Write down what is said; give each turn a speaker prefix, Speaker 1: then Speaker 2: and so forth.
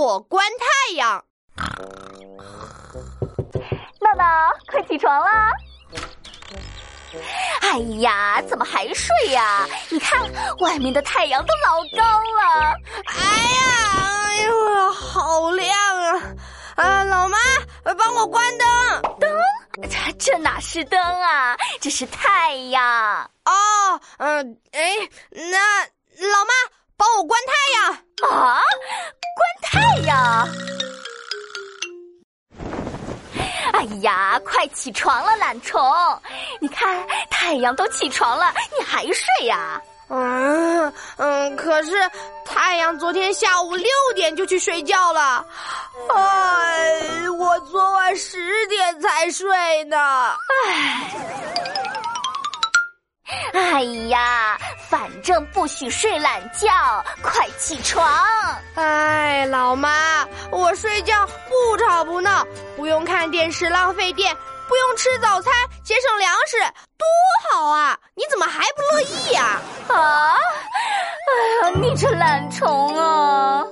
Speaker 1: 我观太阳。
Speaker 2: 闹闹，快起床啦！哎呀，怎么还睡呀？你看外面的太阳都老高了。
Speaker 1: 哎呀，哎呦，好亮啊！啊，老妈，帮我关灯。
Speaker 2: 灯？这这哪是灯啊？这是太阳。
Speaker 1: 哦，嗯，哎，那老妈帮我关太
Speaker 2: 哎呀，快起床了，懒虫！你看太阳都起床了，你还睡呀？
Speaker 1: 嗯嗯，可是太阳昨天下午六点就去睡觉了，哎，我昨晚十点才睡呢。
Speaker 2: 哎，哎呀，反正不许睡懒觉，快起床！
Speaker 1: 哎，老妈，我睡觉不吵不闹，不用看电视浪费电，不用吃早餐节省粮食，多好啊！你怎么还不乐意呀？
Speaker 2: 啊！哎呀，你这懒虫啊！